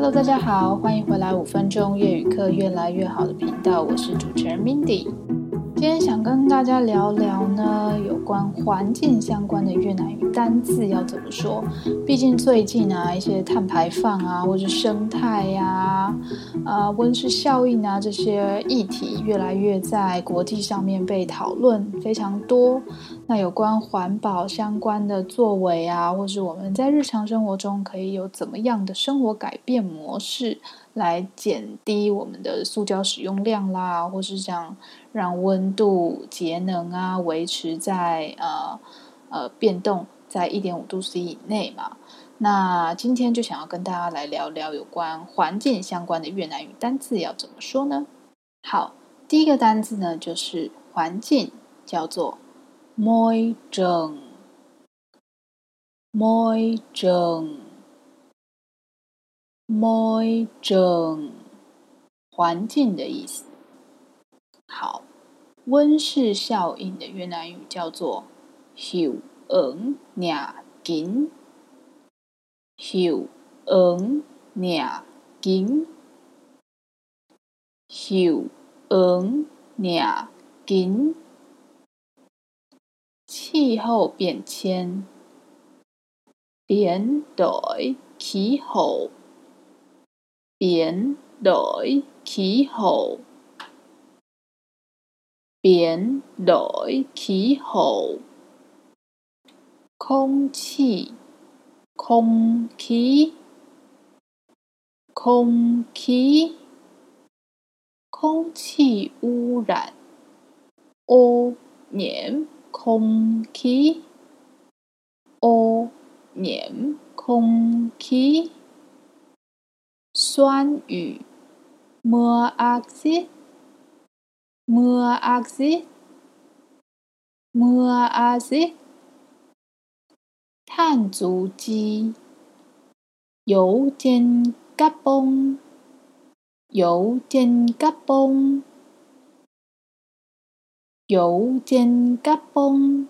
Hello，大家好，欢迎回来五分钟粤语课越来越好的频道，我是主持人 Mindy。今天想跟大家聊聊呢，有关环境相关的越南语单字要怎么说。毕竟最近啊，一些碳排放啊，或者生态呀、啊、啊温室效应啊这些议题，越来越在国际上面被讨论非常多。那有关环保相关的作为啊，或是我们在日常生活中可以有怎么样的生活改变模式，来减低我们的塑胶使用量啦，或是像让温度节能啊，维持在呃呃变动在一点五度 C 以内嘛。那今天就想要跟大家来聊聊有关环境相关的越南语单字要怎么说呢？好，第一个单字呢就是环境，叫做。môi trường，môi trường，môi trường，环境的意思。好，温室效应的越南语叫做 hiệu ứng nhà kính，hiệu ứng nhà kính，hiệu ứng nhà kính。气候变迁，变 đổi khí hậu，变 đổi khí hậu，变 đổi khí hậu，空气，空气，空气，空气污染，污染。空气，污染空气，酸雨，mưa axit，mưa axit，mưa axit，碳足迹，油煎嘎嘣，油煎嘎嘣。油煎嘎嘣，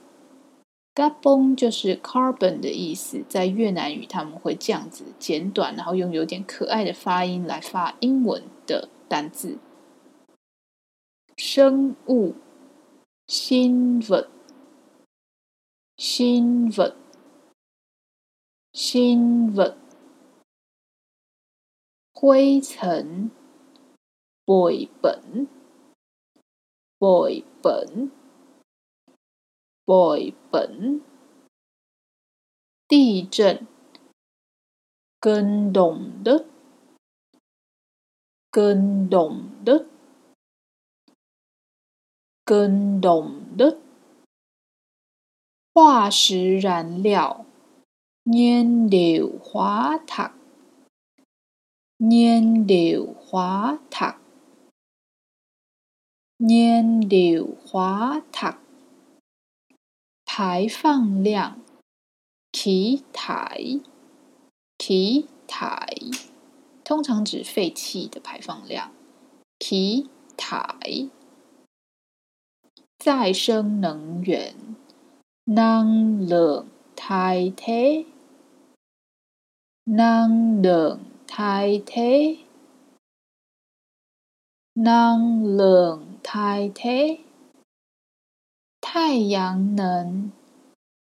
嘎嘣就是 carbon 的意思，在越南语他们会这样子简短，然后用有点可爱的发音来发英文的单字。生物，新闻，新闻，新闻，灰尘，绘本，绘本，绘本，地震，跟动的，跟动的。更懂的化石燃料燃料化塔燃料化塔燃料化塔排放量气台气台通常指废气的排放量气台。再生能源，năng lượng thay thế，năng lượng thay thế，năng lượng。太太太阳能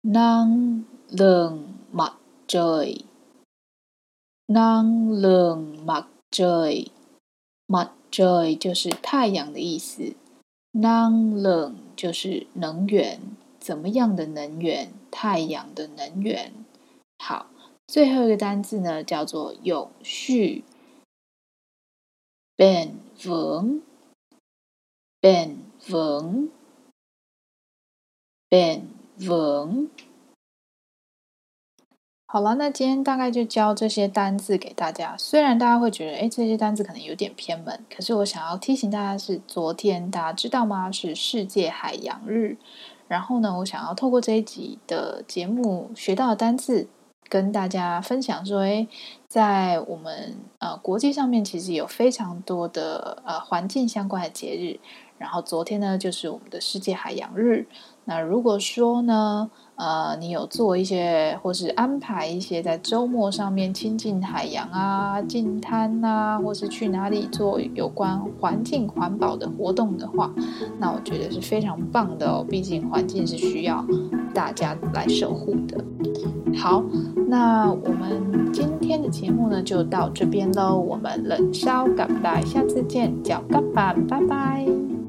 ，năng lượng mặt trời，năng lượng mặt trời，mặt trời 就是太阳的意思 Non-lung 就是能源，怎么样的能源？太阳的能源。好，最后一个单字呢，叫做永续 Ben vững。bền vững，bền vững。好了，那今天大概就教这些单字给大家。虽然大家会觉得，哎，这些单字可能有点偏门，可是我想要提醒大家是，昨天大家知道吗？是世界海洋日。然后呢，我想要透过这一集的节目学到的单字，跟大家分享说，哎，在我们呃国际上面，其实有非常多的呃环境相关的节日。然后昨天呢，就是我们的世界海洋日。那如果说呢，呃，你有做一些或是安排一些在周末上面亲近海洋啊、近滩啊，或是去哪里做有关环境环保的活动的话，那我觉得是非常棒的哦。毕竟环境是需要大家来守护的。好，那我们今天的节目呢就到这边喽。我们冷烧干拜，下次见，脚干板，拜拜。